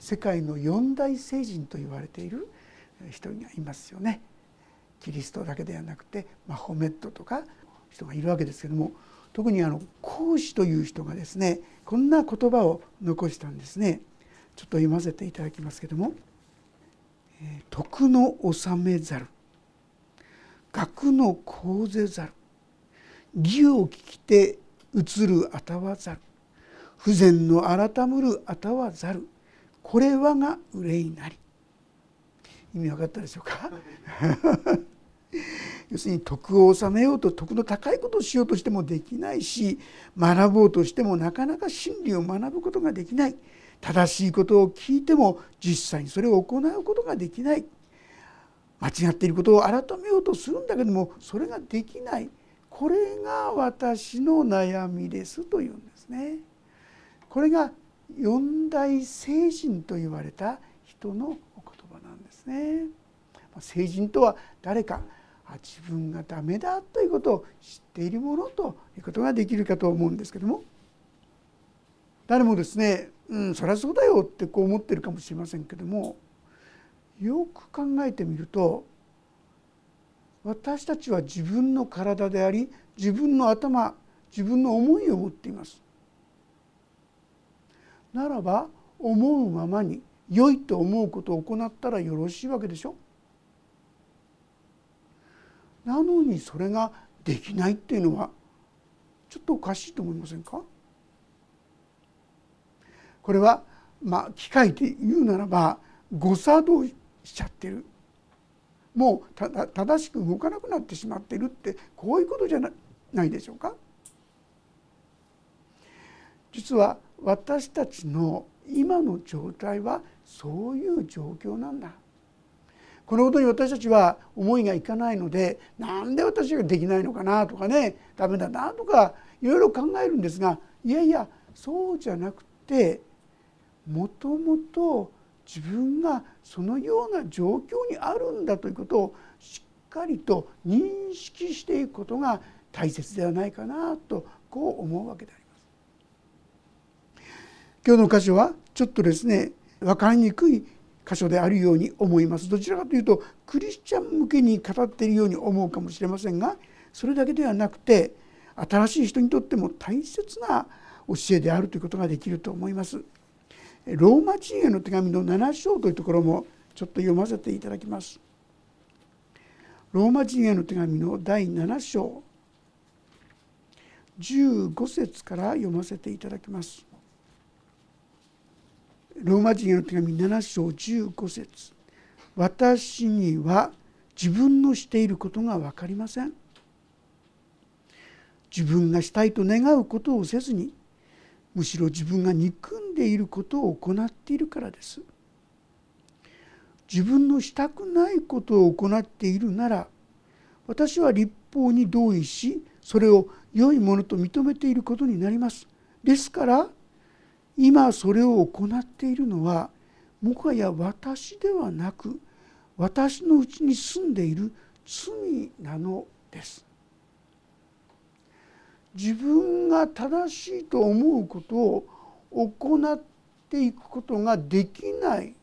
世界の四大聖人と言われている人がいますよね。キリストだけではなくてマホメットとか人がいるわけですけども特にあの孔子という人がですねこんな言葉を残したんですねちょっと読ませていただきますけども「徳の治めざる学の講ぜざる義を聞きて移るあたわざる不全の改むるあたわざるこれはが憂いなり」意味分かったでしょうか？要するに徳を治めようと徳の高いことをしようとしてもできないし学ぼうとしてもなかなか真理を学ぶことができない。正しいことを聞いても実際にそれを行うことができない。間違っていることを改めようとするんだけどもそれができない。これが私の悩みですというんですね。これが四大聖人と言われた人のお言葉なんですね。聖人とは誰か自分がダメだということを知っているものということができるかと思うんですけども誰もですねうんそりゃそうだよってこう思ってるかもしれませんけどもよく考えてみると私たちは自分の体であり自分の頭自分の思いを持っています。ならば思うままに良いと思うことを行ったらよろしいわけでしょ。なのにそれができないっていうのはちょっとおかしいと思いませんか？これはまあ機械で言うならば誤作動しちゃってる。もう正しく動かなくなってしまってるってこういうことじゃないでしょうか。実は私たちの今の状態はそういう状況なんだこのことに私たちは思いがいかないのでなんで私ができないのかなとかねダメだなとかいろいろ考えるんですがいやいやそうじゃなくてもともと自分がそのような状況にあるんだということをしっかりと認識していくことが大切ではないかなとこう思うわけであります。今日の箇所はちょっとですね分かりにくい箇所であるように思いますどちらかというとクリスチャン向けに語っているように思うかもしれませんがそれだけではなくて新しい人にとっても大切な教えであるということができると思います。ローマ人への手紙の7章というところもちょっと読ませていただきます。ローマ人への手紙の第7章15節から読ませていただきます。ローマ人への手紙7章15節。私には自分のしていることが分かりません。自分がしたいと願うことをせずにむしろ自分が憎んでいることを行っているからです。自分のしたくないことを行っているなら私は立法に同意しそれを良いものと認めていることになります。ですから今それを行っているのはもはや私ではなく私のうちに住んでいる罪なのです。自分が正しいと思うことを行っていくことができない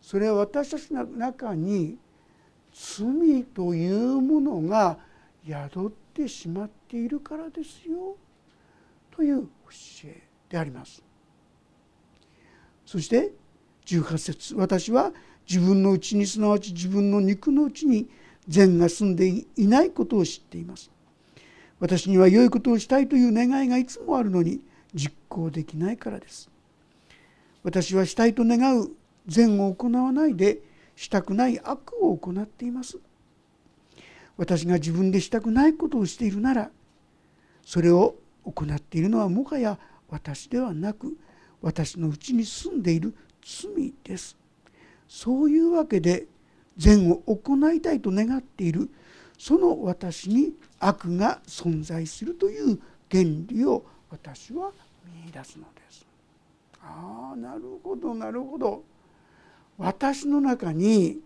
それは私たちの中に罪というものが宿ってしまっているからですよという教えであります。そして18節私は自分のうちにすなわち自分の肉のうちに善が住んでいないことを知っています。私には良いことをしたいという願いがいつもあるのに実行できないからです。私はしたいと願う善を行わないでしたくない悪を行っています。私が自分でしたくないことをしているならそれを行っているのはもはや私ではなく私のうちに住んでいる罪ですそういうわけで善を行いたいと願っているその私に悪が存在するという原理を私は見いだすのです。ああなるほどなるほど私の中に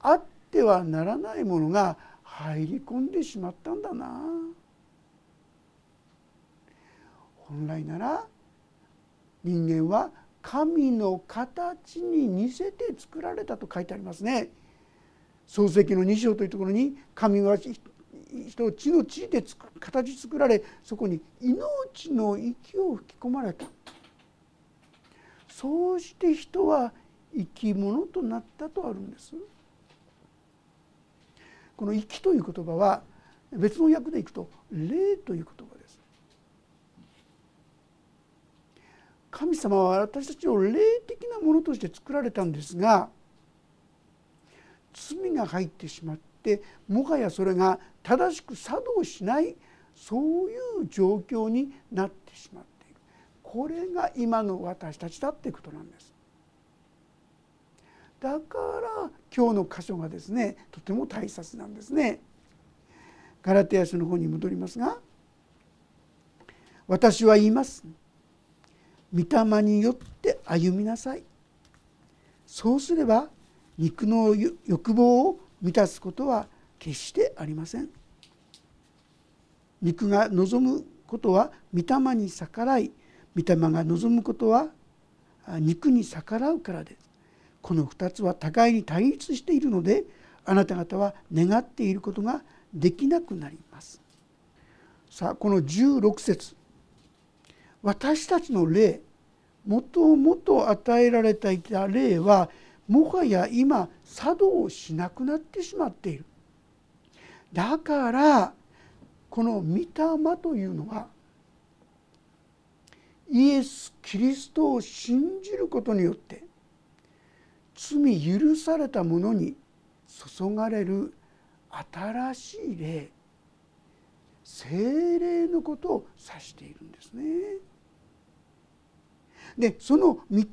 あってはならないものが入り込んでしまったんだな。本来なら人間は神の形に似せて作られたと書いてありますね。創世記の2章というところに神は人を地の地で形作られそこに命の息を吹き込まれた。そうして人は生き物となったとあるんです。この「息」という言葉は別の訳でいくと「霊」という言葉です。神様は私たちを霊的なものとして作られたんですが罪が入ってしまってもはやそれが正しく作動しないそういう状況になってしまっているこれが今の私たちだっていうことなんです。だから今日の箇所がですねとても大切なんですね。ガラテヤ書の方に戻りますが「私は言います」「御霊によって歩みなさい」そうすれば肉の欲望を満たすことは決してありません。肉が望むことは御霊に逆らい御霊が望むことは肉に逆らうからです。この2つは互いに対立しているのであなた方は願っていることができなくなります。さあこの16節。私たちの霊もともと与えられていた霊はもはや今作動しなくなってしまっているだからこの御霊というのはイエス・キリストを信じることによって罪許された者に注がれる新しい霊精霊のことを指しているんですね。でその御霊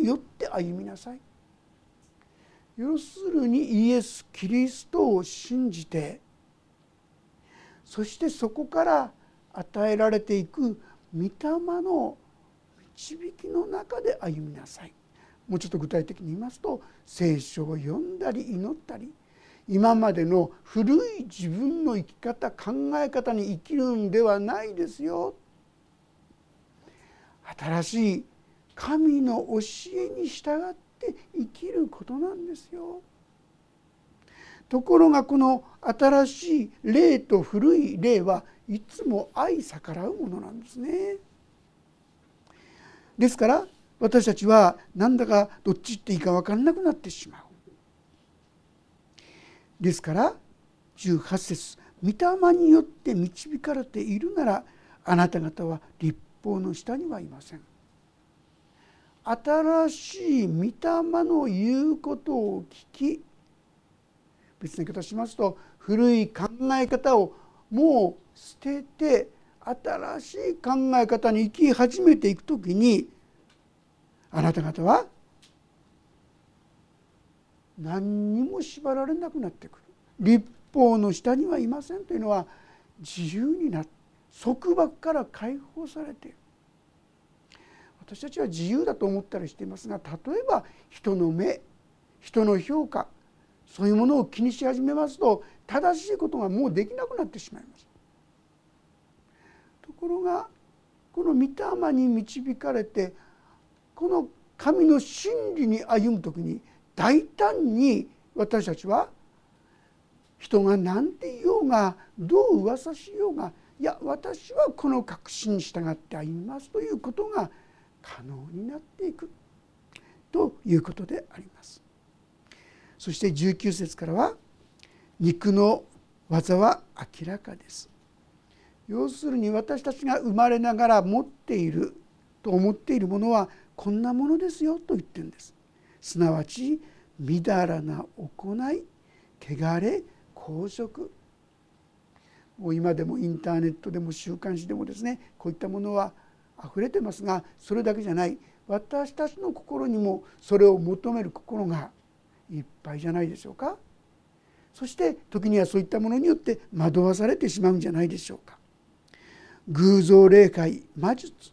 によって歩みなさい。要するにイエス・キリストを信じてそしてそこから与えられていく御霊の導きの中で歩みなさいもうちょっと具体的に言いますと聖書を読んだり祈ったり今までの古い自分の生き方考え方に生きるんではないですよ新しい神の教えに従って生きることなんですよ。ところがこの新しい霊と古い霊はいつも相逆らうものなんですね。ですから私たちはなんだかどっち行っていいか分からなくなってしまう。ですから18節御霊によって導かれているならあなた方は立法の下にはいません。新しい御霊の言うことを聞き別の言い方しますと古い考え方をもう捨てて新しい考え方に生き始めていく時にあなた方は何にも縛られなくなってくる。立法の下にはいませんというのは自由になって束縛から解放されている私たちは自由だと思ったりしていますが例えば人の目人の評価そういうものを気にし始めますと正しいことがもうできなくなってしまいます。ところがこの御霊に導かれてこの神の真理に歩む時に大胆に私たちは人が何て言おうがどう噂しようがいや私はこの確信に従って歩みますということが可能になっていくということであります。そして19節からは肉の技は明らかです。要するに私たちが生まれながら持っていると思っているものはこんなものですよと言ってるんです。すなわちみだらな行い汚れ公職もう今でもインターネットでも週刊誌でもですねこういったものは溢れてますがそれだけじゃない。私たちの心にもそれを求める心がいっぱいじゃないでしょうか。そして時にはそういったものによって惑わされてしまうんじゃないでしょうか。偶像霊界魔術。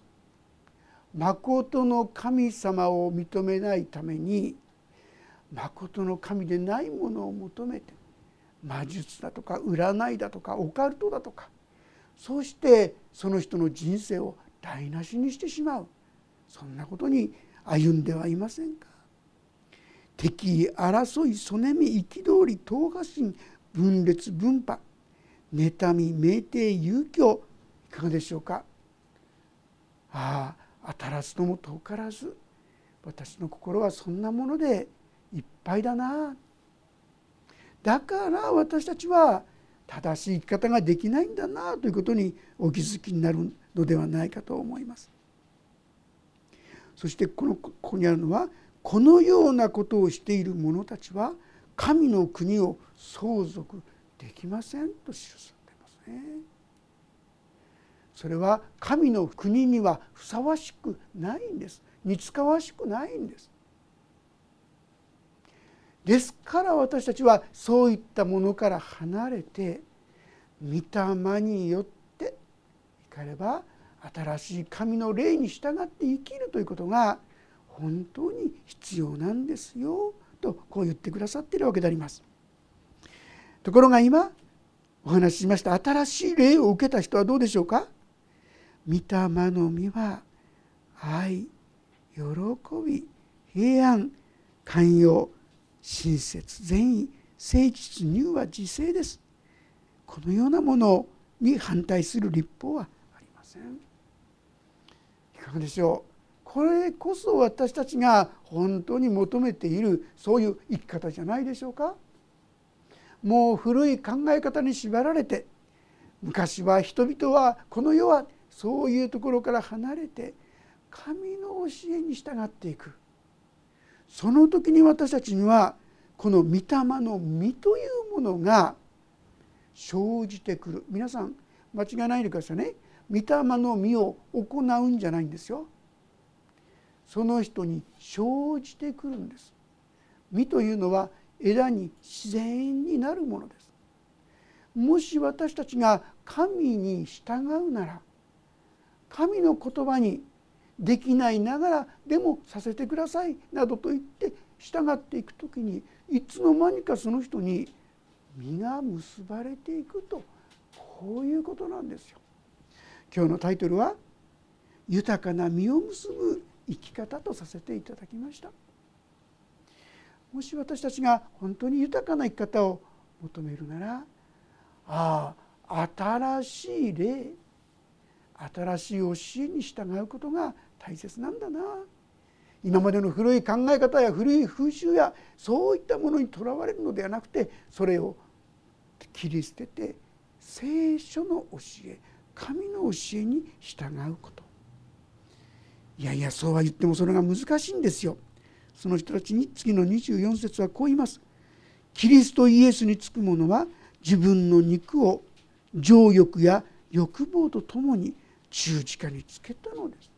誠の神様を認めないために誠の神でないものを求めて魔術だとか占いだとかオカルトだとかそうしてその人の人生を台無しにしてしまう。そんなことに歩んではいませんか。敵争いそねみ憤り党派心分裂分派妬み酩酊遊興いかがでしょうか。ああ当たらずとも遠からず。私の心はそんなものでいっぱいだな。だから私たちは正しい生き方ができないんだなということにお気づきになるのではないかと思います。そしてこのここにあるのはこのようなことをしている者たちは神の国を相続できませんと記されてますね。それは神の国にはふさわしくないんです似つかわしくないんですですから私たちはそういったものから離れて御霊によってかれば新しい神の霊に従って生きるということが本当に必要なんですよとこう言ってくださっているわけであります。ところが今お話ししました新しい霊を受けた人はどうでしょうか？御霊の実は愛喜び平安寛容親切善意誠実乳は自制ですこのようなものに反対する立法はせん。いかがでしょう。これこそ私たちが本当に求めているそういう生き方じゃないでしょうか。もう古い考え方に縛られて昔は人々はこの世はそういうところから離れて神の教えに従っていく。その時に私たちにはこの御霊の実というものが生じてくる。皆さん間違いないでくださいね。御霊の実を行うんじゃないんですよ。その人に生じてくるんです。実というのは枝に自然になるものです。もし私たちが神に従うなら神の言葉にできないながらでもさせてくださいなどと言って従っていく時にいつの間にかその人に実が結ばれていくとこういうことなんですよ。今日のタイトルは「豊かな実を結ぶ生き方」とさせていただきました。もし私たちが本当に豊かな生き方を求めるならああ新しい霊新しい教えに従うことが大切なんだな今までの古い考え方や古い風習やそういったものにとらわれるのではなくてそれを切り捨てて聖書の教え神の教えに従うこといやいやそうは言ってもそれが難しいんですよ。その人たちに次の24節はこう言います。キリストイエスにつく者は自分の肉を情欲や欲望とともに十字架につけたのです。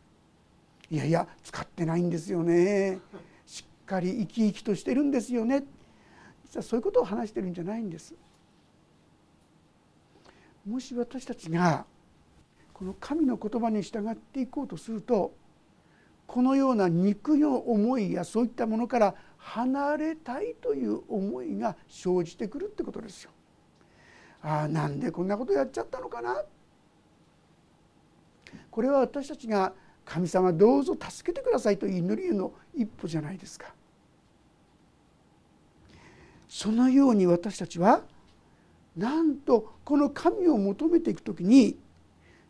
いやいや使ってないんですよねしっかり生き生きとしてるんですよね実はそういうことを話してるんじゃないんですもし私たちがこの神の言葉に従っていこうとするとこのような肉の思いやそういったものから離れたいという思いが生じてくるってことですよ。ああなんでこんなことやっちゃったのかな？これは私たちが神様どうぞ助けてくださいと祈りの一歩じゃないですかそのように私たちはなんとこの神を求めていく時に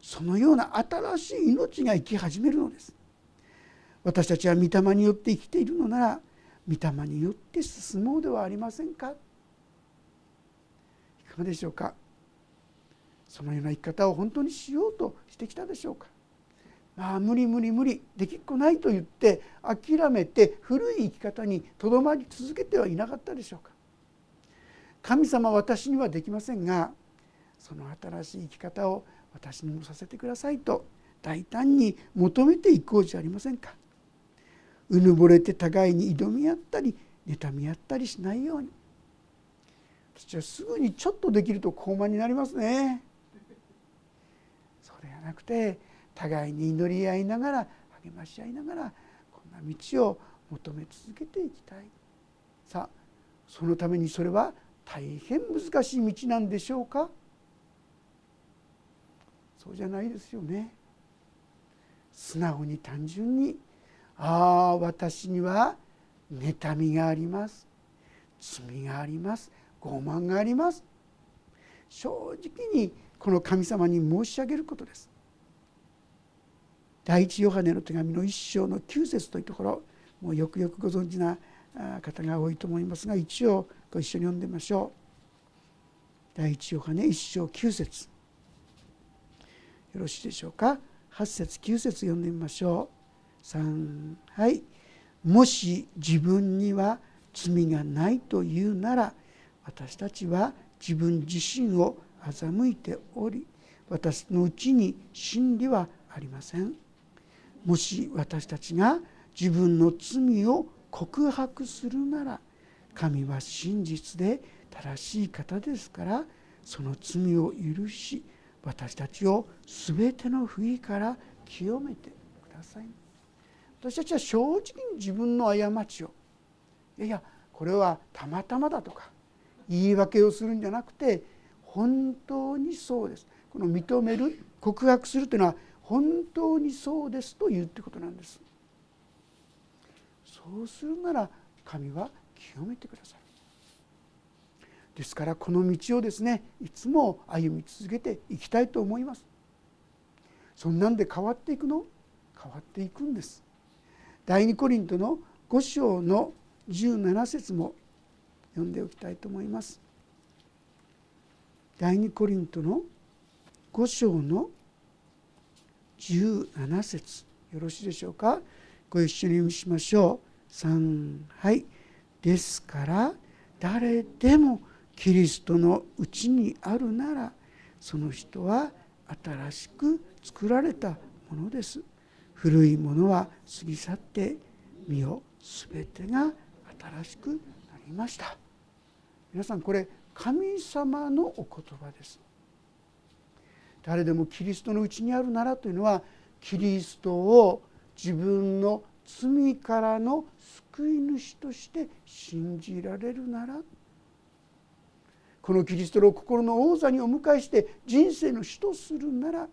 そのような新しい命が生き始めるのです。私たちは御霊によって生きているのなら御霊によって進もうではありませんか？いかがでしょうか？そのような生き方を本当にしようとしてきたでしょうか？ああ無理無理無理できっこないと言って諦めて古い生き方にとどまり続けてはいなかったでしょうか？神様私にはできませんがその新しい生き方を私にもさせてくださいと大胆に求めていこうじゃありませんか。うぬぼれて互いに挑み合ったり妬み合ったりしないように。私はすぐにちょっとできると高慢になりますね。そうではなくて互いに祈り合いながら励まし合いながらこんな道を求め続けていきたい。さあそのためにそれは大変難しい道なんでしょうか。そうじゃないですよね。素直に単純にああ私には妬みがあります。罪があります。傲慢があります。正直にこの神様に申し上げることです。第一ヨハネの手紙の一章の9節というところもうよくよくご存知な方が多いと思いますが一応ご一緒に読んでみましょう。第一ヨハネ一章9節。よろしいでしょうか？8節9節読んでみましょう。3はい。もし自分には罪がないというなら私たちは自分自身を欺いており私のうちに真理はありません。もし私たちが自分の罪を告白するなら神は真実で正しい方ですからその罪を許し私たちを全ての不義から清めてください。私たちは正直に自分の過ちをいやいやこれはたまたまだとか言い訳をするんじゃなくて本当にそうです。この認める告白するというのは本当にそうですと言うってことなんです。そうするなら神は清めてくださるですからこの道をですねいつも歩み続けていきたいと思います。そんなんで変わっていくの？変わっていくんです。第二コリントの5章の17節も読んでおきたいと思います。第二コリントの5章の17節よろしいでしょうか？ご一緒に読みしましょう。3はい。ですから誰でもキリストのうちにあるならその人は新しく作られたものです。古いものは過ぎ去って身よ全てが新しくなりました。皆さんこれ神様のお言葉です。誰でもキリストのうちにあるならというのはキリストを自分の罪からの救い主として信じられるなら。このキリストの心の王座にお迎えして人生の主とするなら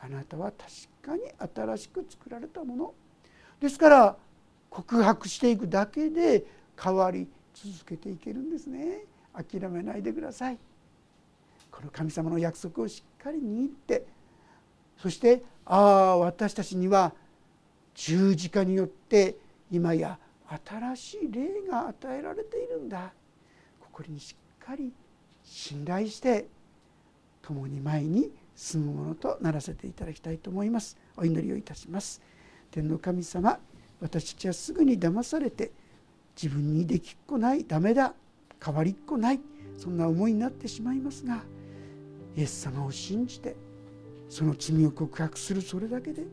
あなたは確かに新しく作られたもの。ですから告白していくだけで変わり続けていけるんですね。諦めないでください。この神様の約束をしっかり握ってそしてああ私たちには十字架によって今や新しい霊が与えられているんだ。ここにしっかり信頼して共に前に進むものとならせていただきたいと思います。お祈りをいたします。天の神様私たちはすぐに騙されて自分にできっこないダメだ変わりっこないそんな思いになってしまいますがイエス様を信じてその罪を告白するそれだけで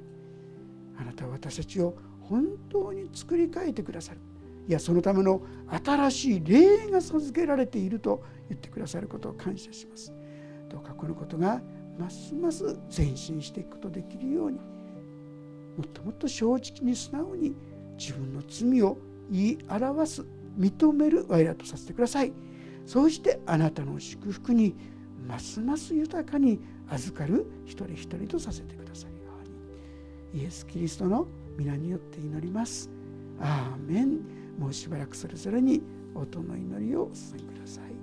あなたは私たちを本当に作り変えてくださる。いやそのための新しい霊が授けられていると言ってくださることを感謝します。どうかこのことがますます前進していくことできるようにもっともっと正直に素直に自分の罪を言い表す認める我らとさせてください。そうしてあなたの祝福にますます豊かに預かる一人一人とさせてくださるように。イエス・キリストの皆によって祈ります。アーメン。もうしばらくそれぞれに音の祈りをお捧げください。